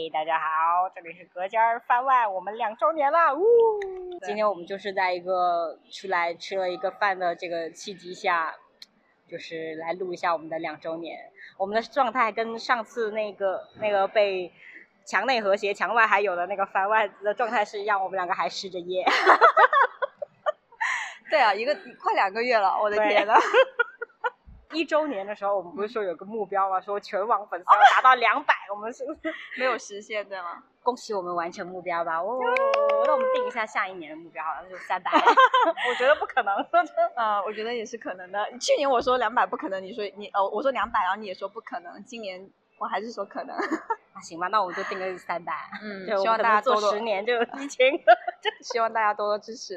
嘿，大家好，这里是隔间儿饭外，我们两周年了，呜！今天我们就是在一个出来吃了一个饭的这个契机下，就是来录一下我们的两周年。我们的状态跟上次那个那个被墙内和谐、墙外还有的那个番外的状态是一样，我们两个还失着业。对啊，一个快两个月了，我的天呐！一周年的时候，我们不是说有个目标吗？说全网粉丝要达到两百，我们是不是 没有实现，对吗？恭喜我们完成目标吧！哦，那我们定一下下一年的目标，好像就三百。我觉得不可能，啊，我觉得也是可能的。去年我说两百不可能，你说你呃，我说两百，然后你也说不可能。今年我还是说可能。那行吧，那我们就定个三百。嗯，希望大家做十年就有一千个，希望大家多多支持。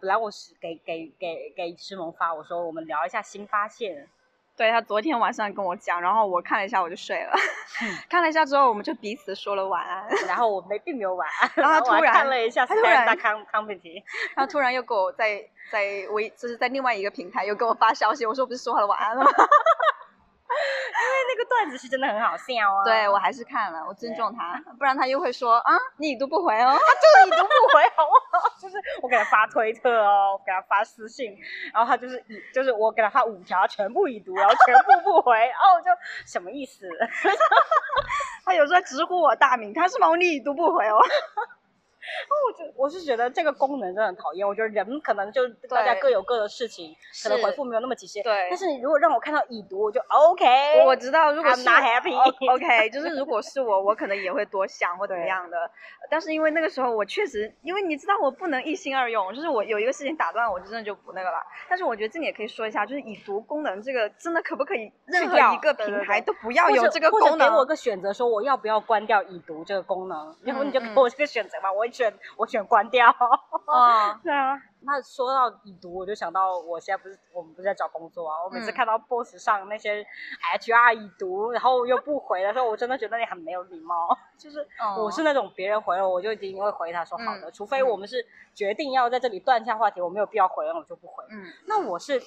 本来我是给给给给诗萌发，我说我们聊一下新发现。对他昨天晚上跟我讲，然后我看了一下我就睡了。看了一下之后，我们就彼此说了晚安。然后我没并没有晚安，然后他突然看了一下，他突然康康贝提，然后突然又给我在在微就是在另外一个平台又给我发消息，我说不是说好了晚安了吗？因为那个段子是真的很好笑啊！对我还是看了，我尊重他，不然他又会说啊，你已读不回哦，他就是已读不回，好不好？就是我给他发推特哦，给他发私信，然后他就是已，就是我给他发五条，全部已读，然后全部不回，哦，就什么意思？他有时候直呼我大名，他是吗？你已读不回哦。哦，我就我是觉得这个功能真的很讨厌。我觉得人可能就大家各有各的事情，可能回复没有那么及时。对。但是你如果让我看到已读，我就 OK。我知道，如果是 not happy。OK，就是如果是我，我可能也会多想或怎么样的。但是因为那个时候我确实，因为你知道我不能一心二用，就是我有一个事情打断，我就真的就不那个了。但是我觉得这里也可以说一下，就是已读功能这个真的可不可以任何一个平台都不要有这个功能？给我个选择，说我要不要关掉已读这个功能？然后你就给我这个选择吧，我。选我选关掉，啊，对啊。那说到已读，我就想到我现在不是我们不是在找工作啊。我每次看到 boss 上那些 HR 已读，然后又不回的时候，我真的觉得你很没有礼貌。就是我是那种别人回了，我就一定会回他说好的，除非我们是决定要在这里断下话题，我没有必要回了，我就不回。嗯，那我是。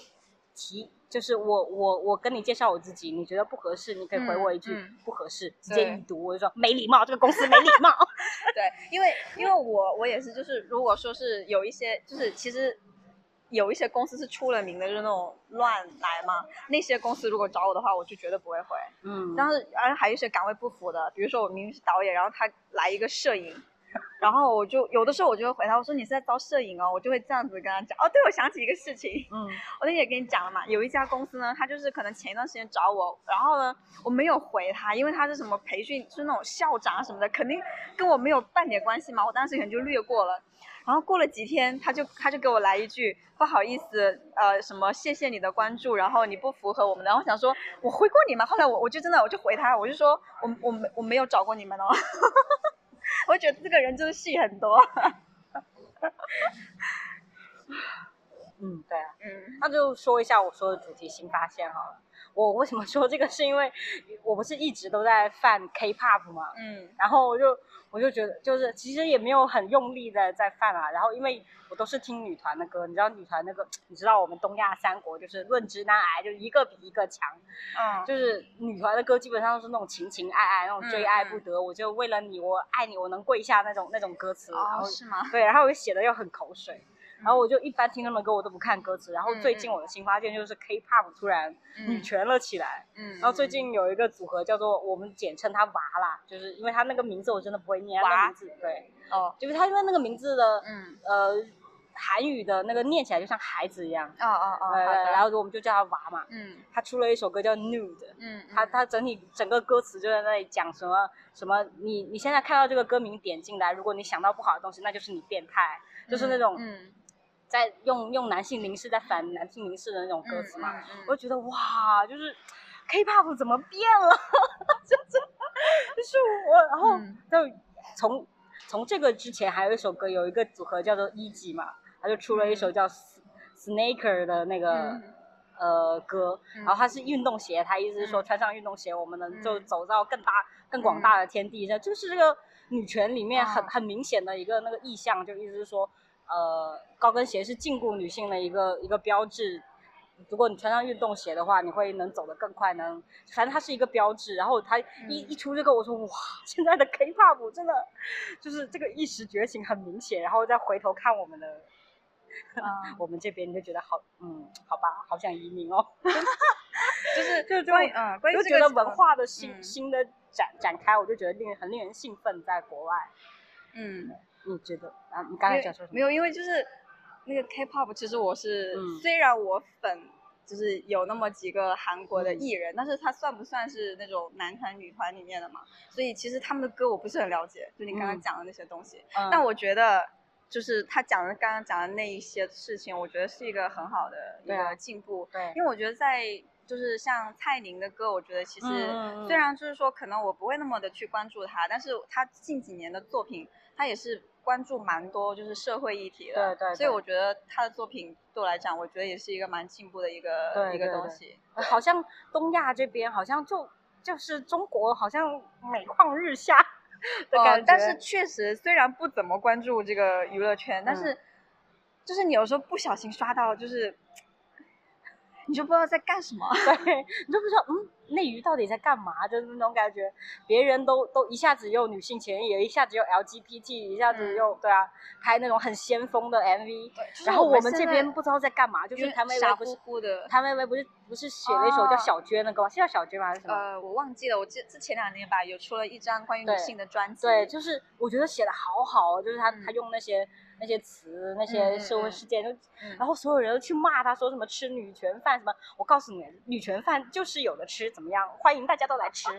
提就是我我我跟你介绍我自己，你觉得不合适，你可以回我一句不合适，直接已读，我就说没礼貌，这个公司没礼貌。对，因为因为我我也是，就是如果说是有一些，就是其实有一些公司是出了名的，就是那种乱来嘛。那些公司如果找我的话，我就绝对不会回。嗯。但是而还有一些岗位不符的，比如说我明明是导演，然后他来一个摄影。然后我就有的时候我就会回他，我说你是在招摄影哦，我就会这样子跟他讲。哦，对，我想起一个事情，嗯，我那天也跟你讲了嘛，有一家公司呢，他就是可能前一段时间找我，然后呢我没有回他，因为他是什么培训，是那种校长什么的，肯定跟我没有半点关系嘛，我当时可能就略过了。然后过了几天，他就他就给我来一句不好意思，呃，什么谢谢你的关注，然后你不符合我们，然后想说我回过你吗？后来我我就真的我就回他，我就说我我没我没有找过你们哦。我觉得这个人就是戏很多。嗯，对啊，嗯，那就说一下我说的主题新发现好了。我为什么说这个？是因为我不是一直都在犯 K-pop 嘛，嗯，然后我就我就觉得，就是其实也没有很用力的在犯啊。然后因为我都是听女团的歌，你知道女团那个，你知道我们东亚三国就是论直男癌，就一个比一个强，嗯，就是女团的歌基本上都是那种情情爱爱，那种追爱不得，我就为了你，我爱你，我能跪下那种那种歌词。哦，是吗？对，然后我写的又很口水。然后我就一般听他们的歌，我都不看歌词。然后最近我的新发现就是 K-pop 突然女权了起来。嗯。然后最近有一个组合叫做我们简称它娃啦，就是因为它那个名字我真的不会念。娃。名字对。哦。就是它因为那个名字的，嗯。呃，韩语的那个念起来就像孩子一样。哦哦哦。呃，然后我们就叫他娃嘛。嗯。他出了一首歌叫 Nude。嗯。他他整体整个歌词就在那里讲什么什么，你你现在看到这个歌名点进来，如果你想到不好的东西，那就是你变态，就是那种。嗯。在用用男性凝视在反男性凝视的那种歌词嘛，我就觉得哇，就是 K-pop 怎么变了？就是就是我，然后就从从这个之前还有一首歌，有一个组合叫做一级嘛，他就出了一首叫 Snaker 的那个呃歌，然后它是运动鞋，他意思是说穿上运动鞋，我们能就走到更大更广大的天地上，就是这个女权里面很很明显的一个那个意向，就意思是说。呃，高跟鞋是禁锢女性的一个一个标志，如果你穿上运动鞋的话，你会能走得更快，能反正它是一个标志。然后他一一出这个，我说哇，现在的 K-pop 真的就是这个意识觉醒很明显。然后再回头看我们的，我们这边你就觉得好，嗯，好吧，好想移民哦。就是就是就嗯，就觉得文化的新新的展展开，我就觉得令人很令人兴奋，在国外。嗯，你觉得啊？你刚才讲说什么？没有，因为就是那个 K-pop，其实我是虽然我粉，就是有那么几个韩国的艺人，但是他算不算是那种男团女团里面的嘛？所以其实他们的歌我不是很了解，就你刚刚讲的那些东西。但我觉得，就是他讲的刚刚讲的那一些事情，我觉得是一个很好的一个进步。对，因为我觉得在。就是像蔡宁的歌，我觉得其实虽然就是说可能我不会那么的去关注他，但是他近几年的作品，他也是关注蛮多就是社会议题的，对对。所以我觉得他的作品对我来讲，我觉得也是一个蛮进步的一个一个东西。好像东亚这边好像就就是中国好像每况日下 的感觉，但是确实虽然不怎么关注这个娱乐圈，但是就是你有时候不小心刷到就是。你就不知道在干什么，对你就不知道，嗯，内娱到底在干嘛？就是那种感觉，别人都都一下子又女性权益，一下子又 LGBT，一下子又对啊，拍那种很先锋的 MV，然后我们这边不知道在干嘛，就是谭维维不是谭维维不是不是写了一首叫小娟的歌吗？是叫小娟吗？还是什么？呃，我忘记了，我记之前两年吧，有出了一张关于女性的专辑，对，就是我觉得写的好好，就是他他用那些。那些词，那些社会事件，就然后所有人都去骂他，说什么吃女权饭什么。我告诉你，女权饭就是有的吃，怎么样？欢迎大家都来吃。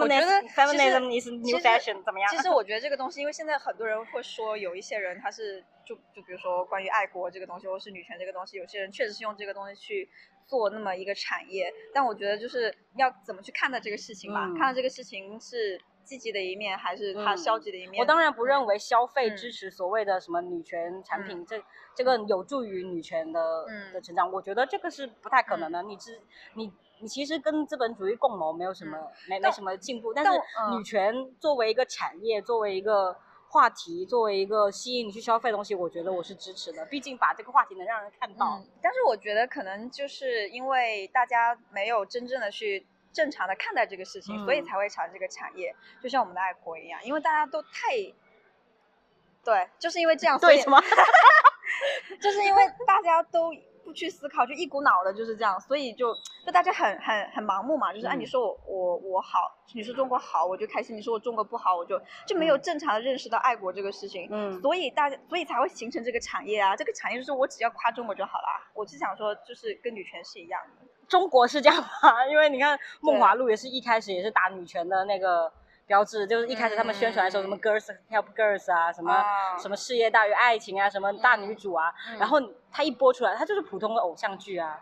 我觉得 feminism is new fashion，怎么样？其实我觉得这个东西，因为现在很多人会说，有一些人他是就就比如说关于爱国这个东西，或是女权这个东西，有些人确实是用这个东西去做那么一个产业。但我觉得就是要怎么去看待这个事情吧？看到这个事情是。积极的一面还是它消极的一面？我当然不认为消费支持所谓的什么女权产品，这这个有助于女权的的成长。我觉得这个是不太可能的。你只你你其实跟资本主义共谋没有什么没没什么进步。但是女权作为一个产业，作为一个话题，作为一个吸引你去消费的东西，我觉得我是支持的。毕竟把这个话题能让人看到。但是我觉得可能就是因为大家没有真正的去。正常的看待这个事情，所以才会产生这个产业，就像我们的爱国一样，因为大家都太，对，就是因为这样，对什么？就是因为大家都不去思考，就一股脑的就是这样，所以就就大家很很很盲目嘛，就是按你说我我我好，你说中国好我就开心，你说我中国不好我就就没有正常的认识到爱国这个事情，嗯，所以大家所以才会形成这个产业啊，这个产业就是我只要夸中国就好了，我是想说就是跟女权是一样的。中国是这样吗？因为你看梦华录也是一开始也是打女权的那个标志，就是一开始他们宣传的时候什么 girls help girls 啊，什么什么事业大于爱情啊，什么大女主啊，然后他一播出来，他就是普通的偶像剧啊，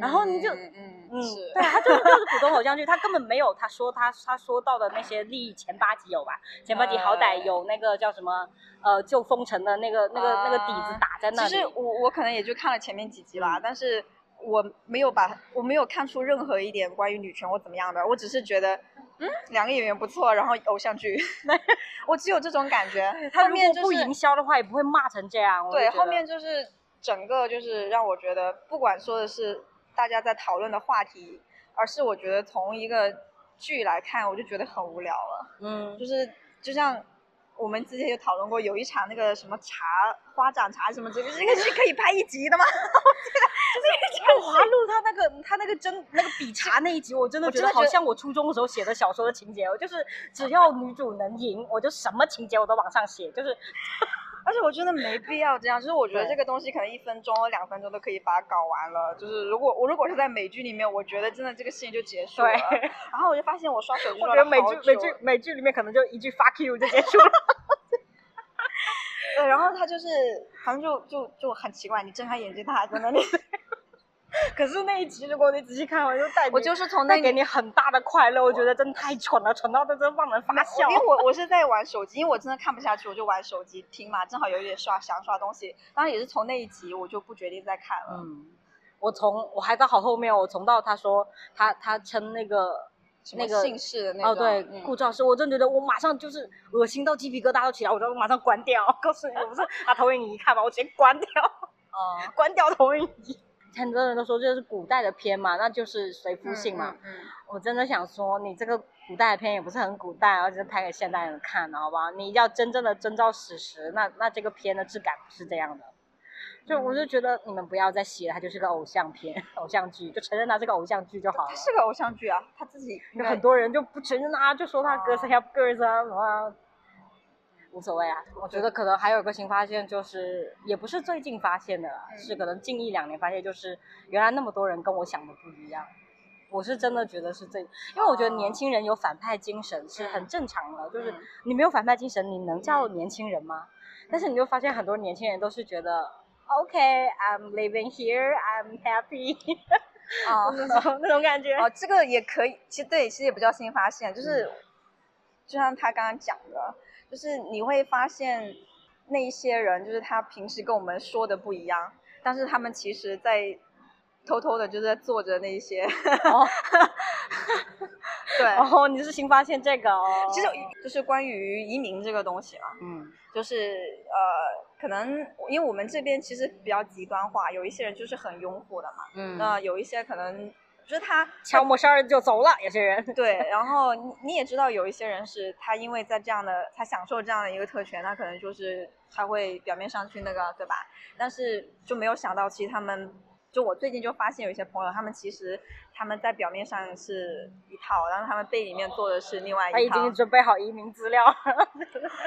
然后你就嗯嗯，对，他就是就是普通偶像剧，他根本没有他说他他说到的那些利益前八集有吧？前八集好歹有那个叫什么呃救封城的那个那个那个底子打在那里。其实我我可能也就看了前面几集吧，但是。我没有把，我没有看出任何一点关于女权或怎么样的，我只是觉得，嗯，两个演员不错，然后偶像剧，我只有这种感觉。后面不营销的话，也不会骂成这样。对，后面就是整个就是让我觉得，不管说的是大家在讨论的话题，而是我觉得从一个剧来看，我就觉得很无聊了。嗯，就是就像。我们之前有讨论过，有一场那个什么茶花展茶什么之类，这个是可以拍一集的吗？就是华录他那个他那个真那个比茶那一集，我真的觉得好像我初中的时候写的小说的情节哦，就是只要女主能赢，我就什么情节我都往上写，就是。而且我真的没必要这样，就是我觉得这个东西可能一分钟、两分钟都可以把它搞完了。就是如果我如果是在美剧里面，我觉得真的这个事情就结束了。然后我就发现我刷手机刷了好久。我觉得美剧美剧美剧里面可能就一句 fuck you 就结束了。对，然后他就是反正就就就很奇怪，你睁开眼睛他还在那里。可是那一集，如果你仔细看完，就带我就是从那给你很大的快乐。我觉得真的太蠢了，蠢到真的让人发笑。因为我我是在玩手机，因为我真的看不下去，我就玩手机听嘛。正好有点刷想刷东西，当然也是从那一集我就不决定再看了。嗯，我从我还在好后面，我从到他说他他称那个那个姓氏的那个哦对顾兆师，我真觉得我马上就是恶心到鸡皮疙瘩都起来，我就马上关掉。告诉你，我不是把，投影仪一看吧，我直接关掉。哦，关掉投影仪。很多人都说这是古代的片嘛，那就是随夫姓嘛。嗯。我真的想说，你这个古代的片也不是很古代，而是拍给现代人看的，好吧？你要真正的遵照史实，那那这个片的质感不是这样的。就我就觉得你们不要再写了，它就是个偶像片、偶像剧，就承认它是个偶像剧就好了。它是个偶像剧啊，他自己有很多人就不承认啊，就说他 girls help girls 啊什么，无所谓啊。我觉得可能还有个新发现，就是也不是最近发现的，是可能近一两年发现，就是原来那么多人跟我想的不一样。我是真的觉得是最，因为我觉得年轻人有反派精神是很正常的，就是你没有反派精神，你能叫年轻人吗？但是你就发现很多年轻人都是觉得。Okay, I'm living here. I'm happy. 哦，那种那种感觉。哦，这个也可以。其实对，其实也不叫新发现，就是就像他刚刚讲的，就是你会发现那一些人，就是他平时跟我们说的不一样，但是他们其实在偷偷的就在做着那些。哦。对。哦，你是新发现这个哦。其实就是关于移民这个东西嘛。嗯。就是呃。可能因为我们这边其实比较极端化，有一些人就是很拥护的嘛。嗯。那有一些可能就是他悄没声儿就走了，有些人。对，然后你你也知道，有一些人是他因为在这样的他享受这样的一个特权，他可能就是他会表面上去那个，对吧？但是就没有想到，其实他们。就我最近就发现有一些朋友，他们其实他们在表面上是一套，然后他们背里面做的是另外一套。他已经准备好移民资料。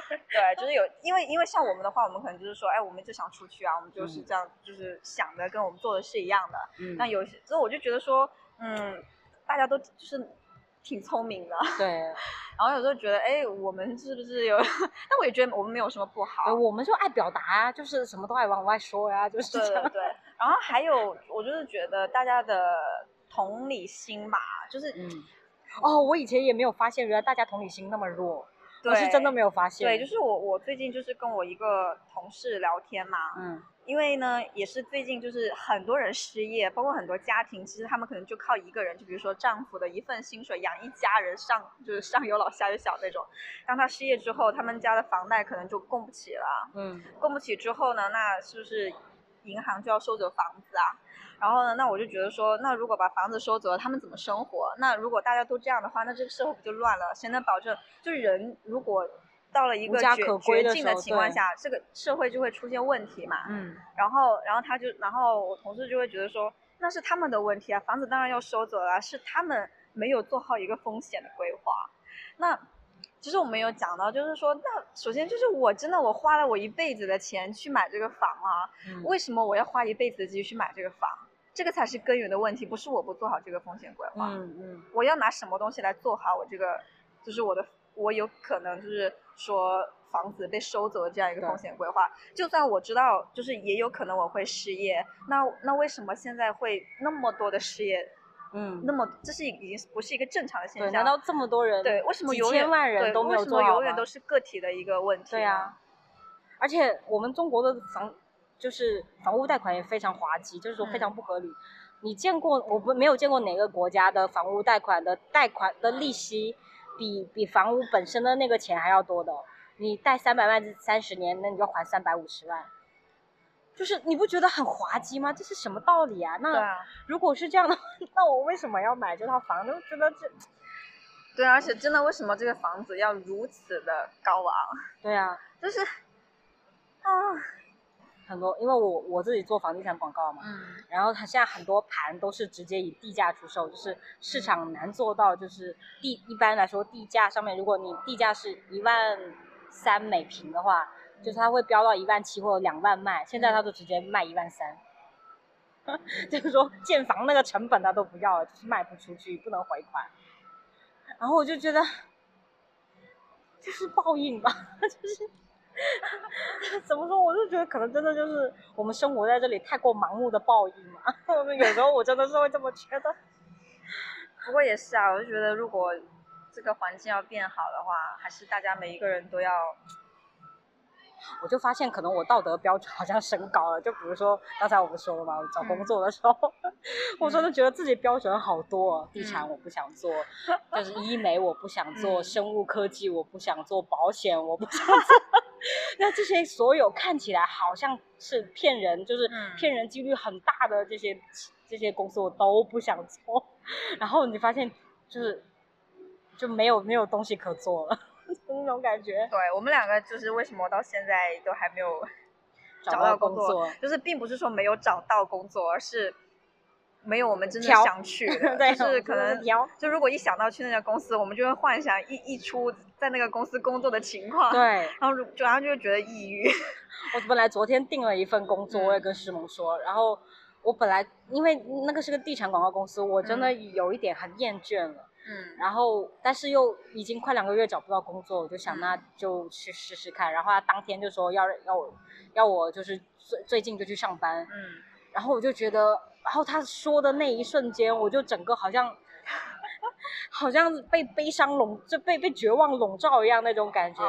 对，就是有，因为因为像我们的话，我们可能就是说，哎，我们就想出去啊，我们就是这样，就是想的跟我们做的是一样的。嗯。那有些，所以我就觉得说，嗯，大家都就是。挺聪明的，对。然后有时候觉得，哎，我们是不是有？但我也觉得我们没有什么不好。我们就爱表达啊，就是什么都爱往外说呀，就是这样。对。然后还有，我就是觉得大家的同理心吧，就是，嗯。哦，我以前也没有发现，原来大家同理心那么弱。我是真的没有发现。对，就是我，我最近就是跟我一个同事聊天嘛。嗯。因为呢，也是最近就是很多人失业，包括很多家庭，其实他们可能就靠一个人，就比如说丈夫的一份薪水养一家人，上就是上有老下有小那种。当他失业之后，他们家的房贷可能就供不起了。嗯。供不起之后呢，那是不是银行就要收走房子啊？然后呢，那我就觉得说，那如果把房子收走了，他们怎么生活？那如果大家都这样的话，那这个社会不就乱了？谁能保证？就是人如果。到了一个绝绝境的情况下，这个社会就会出现问题嘛。嗯。然后，然后他就，然后我同事就会觉得说，那是他们的问题啊，房子当然要收走了，是他们没有做好一个风险的规划。那其实我们有讲到，就是说，那首先就是我真的我花了我一辈子的钱去买这个房啊，为什么我要花一辈子的积蓄去买这个房？这个才是根源的问题，不是我不做好这个风险规划。嗯嗯。我要拿什么东西来做好我这个，就是我的。我有可能就是说房子被收走的这样一个风险规划，就算我知道，就是也有可能我会失业，那那为什么现在会那么多的失业？嗯，那么这是已经不是一个正常的现象。难道这么多人？对，为什么永远对为什么永远都是个体的一个问题？对呀，而且我们中国的房就是房屋贷款也非常滑稽，就是说非常不合理。你见过我不没有见过哪个国家的房屋贷款的贷款的利息？比比房屋本身的那个钱还要多的，你贷三百万三十年，那你就还三百五十万，就是你不觉得很滑稽吗？这是什么道理啊？那如果是这样的，那我为什么要买这套房？就觉得这，对，而且真的为什么这个房子要如此的高昂？对啊，就是，啊。很多，因为我我自己做房地产广告嘛，嗯，然后它现在很多盘都是直接以地价出售，就是市场难做到，就是地一般来说地价上面，如果你地价是一万三每平的话，就是它会飙到一万七或者两万卖，现在它都直接卖一万三，就是说建房那个成本它都不要了，就是卖不出去，不能回款，然后我就觉得，就是报应吧，就是。怎么说？我就觉得可能真的就是我们生活在这里太过盲目的报应嘛。有时候我真的是会这么觉得。不过也是啊，我就觉得如果这个环境要变好的话，还是大家每一个人都要我就发现可能我道德标准好像升高了。就比如说刚才我们说了嘛，找工作的时候，我真的觉得自己标准好多，地产我不想做，就是医美我不想做，生物科技我不想做，保险我不想做。那这些所有看起来好像是骗人，就是骗人几率很大的这些这些公司，我都不想做。然后你发现就是就没有没有东西可做了，那种感觉。对我们两个就是为什么到现在都还没有找到工作，就是并不是说没有找到工作，而是。没有，我们真的想去，就是可能就如果一想到去那家公司，我们就会幻想一一出在那个公司工作的情况，对，然后就然后就会觉得抑郁。我本来昨天订了一份工作，我也跟师萌说，然后我本来因为那个是个地产广告公司，我真的有一点很厌倦了，嗯，然后但是又已经快两个月找不到工作，我就想那就去试试看，然后他当天就说要要我要我就是最最近就去上班，嗯，然后我就觉得。然后他说的那一瞬间，我就整个好像，好像被悲伤笼，就被被绝望笼罩一样那种感觉，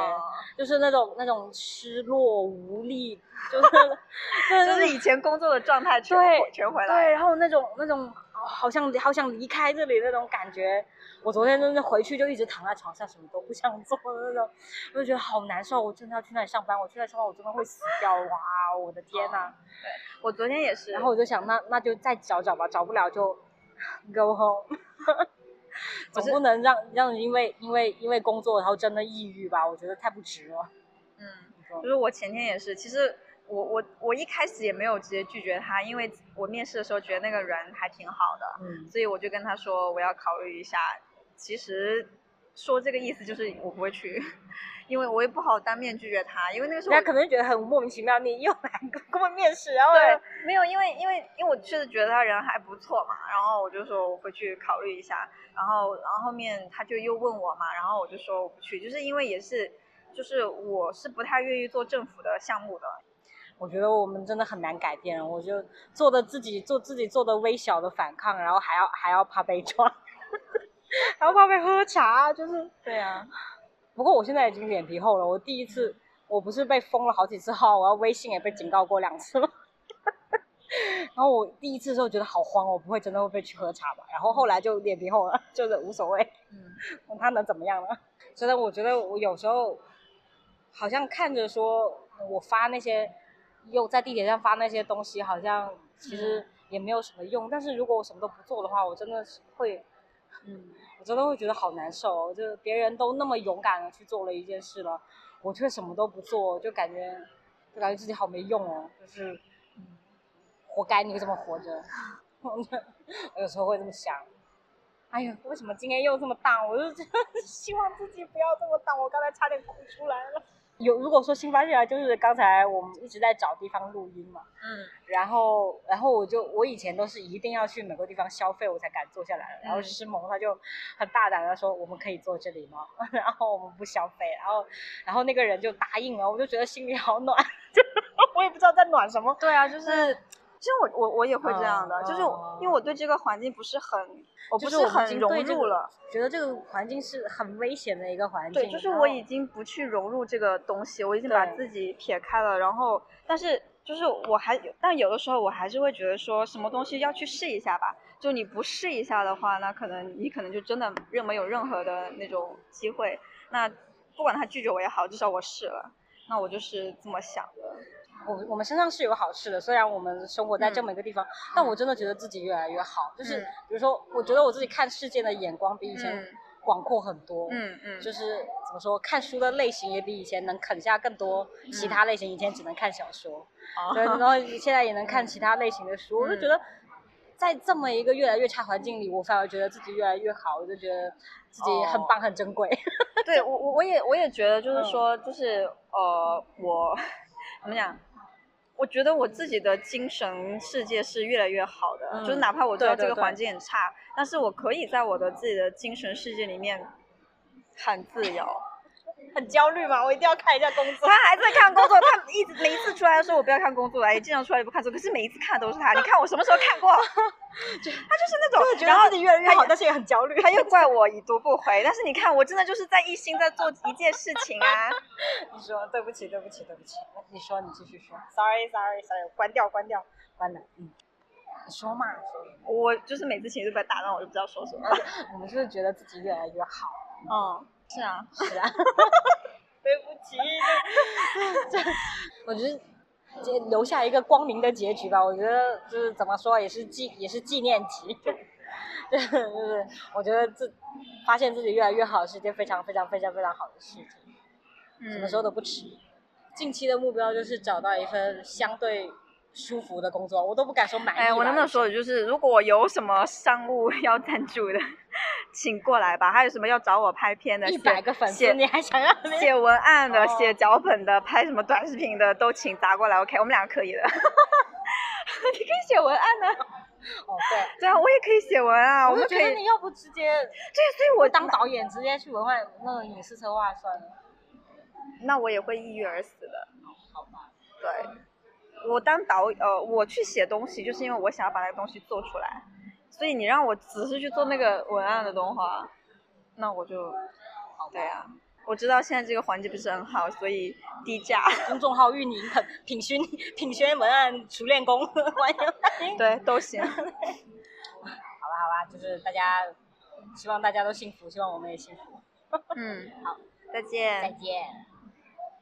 就是那种那种失落无力，就是 就是以前工作的状态全全回来，对，然后那种那种好像好想离开这里那种感觉，我昨天真的回去就一直躺在床上，什么都不想做的那种，我就觉得好难受，我真的要去那里上班，我去那里上班我真的会死掉，哇，我的天呐！对。我昨天也是，然后我就想，那那就再找找吧，找不了就 go home，总不能让让因为因为因为工作然后真的抑郁吧？我觉得太不值了。嗯，就是我前天也是，其实我我我一开始也没有直接拒绝他，因为我面试的时候觉得那个人还挺好的，嗯，所以我就跟他说我要考虑一下。其实说这个意思就是我不会去。因为我也不好当面拒绝他，因为那个时候他可能觉得很莫名其妙，你又来跟我面试，然后对，没有，因为因为因为我确实觉得他人还不错嘛，然后我就说我回去考虑一下，然后然后后面他就又问我嘛，然后我就说我不去，就是因为也是，就是我是不太愿意做政府的项目的，我觉得我们真的很难改变，我就做的自己做自己做的微小的反抗，然后还要还要怕被抓，还要怕被喝茶，就是对啊。不过我现在已经脸皮厚了。我第一次，我不是被封了好几次号，我要微信也被警告过两次了。然后我第一次的时候觉得好慌，我不会真的会被去喝茶吧？然后后来就脸皮厚了，就是无所谓。嗯，他能怎么样呢？真的，我觉得我有时候好像看着说我发那些，又在地铁上发那些东西，好像其实也没有什么用。但是如果我什么都不做的话，我真的是会，嗯。我真的会觉得好难受，就别人都那么勇敢的去做了一件事了，我却什么都不做，就感觉，就感觉自己好没用哦，就是，活该你这么活着，我 有时候会这么想，哎呀，为什么今天又这么荡？我就 希望自己不要这么荡，我刚才差点哭出来了。有如果说新发现啊，就是刚才我们一直在找地方录音嘛，嗯，然后然后我就我以前都是一定要去某个地方消费我才敢坐下来，然后师萌他就很大胆的说我们可以坐这里吗？然后我们不消费，然后然后那个人就答应了，我就觉得心里好暖，就 我也不知道在暖什么。对啊，就是。其实我我我也会这样的，就是因为我对这个环境不是很，我不是很融入了，觉得这个环境是很危险的一个环境。对，就是我已经不去融入这个东西，我已经把自己撇开了。然后，但是就是我还，但有的时候我还是会觉得说，什么东西要去试一下吧。就你不试一下的话，那可能你可能就真的任没有任何的那种机会。那不管他拒绝我也好，至少我试了。那我就是这么想的。我我们身上是有好事的，虽然我们生活在这么一个地方，但我真的觉得自己越来越好。就是比如说，我觉得我自己看世界的眼光比以前广阔很多。嗯嗯。就是怎么说，看书的类型也比以前能啃下更多其他类型。以前只能看小说，对，然后现在也能看其他类型的书。我就觉得，在这么一个越来越差环境里，我反而觉得自己越来越好。我就觉得自己很棒，很珍贵。对我我我也我也觉得，就是说，就是呃，我 怎么讲？我觉得我自己的精神世界是越来越好的，就是哪怕我知道这个环境很差，但是我可以在我的自己的精神世界里面很自由。很焦虑嘛，我一定要看一下工作。他还在看工作，他一直每一次出来说我不要看工作，哎，经常出来也不看书，可是每一次看都是他。你看我什么时候看过？他就是那种，觉得自己越来越好，但是也很焦虑。他又怪我已读不回，但是你看我真的就是在一心在做一件事情啊。你说对不起，对不起，对不起。你说，你继续说。Sorry，Sorry，Sorry，关掉，关掉，关了。嗯，你说嘛。我就是每次情绪被打断，我就不知道说什么。我们就是觉得自己越来越好。嗯，是啊，是啊。对不起，这 我觉得留下一个光明的结局吧。我觉得就是怎么说，也是纪也是纪念级。对就是我觉得自发现自己越来越好是一件非常非常非常非常好的事情。什么时候都不迟。近期的目标就是找到一份相对。舒服的工作，我都不敢说满意。哎，我能不能说的就是，如果有什么商务 要赞助的，请过来吧。还有什么要找我拍片的，一百个粉丝，你还想要写文案的、写脚本的、拍什么短视频的，都请砸过来。OK，我们两个可以的。你可以写文案呢。哦，对，对啊，我也可以写文案。我就觉得你要不直接，对，所以我当导演，直接去文案那个影视策划算了。那我也会抑郁而死的。好吧。对。我当导呃，我去写东西，就是因为我想要把那个东西做出来，所以你让我只是去做那个文案的动画，那我就，对啊，我知道现在这个环境不是很好，所以低价。公众号运营品品宣品宣文案熟练工，欢迎欢迎。对，都行。好吧好吧，就是大家，希望大家都幸福，希望我们也幸福。嗯，好，再见。再见。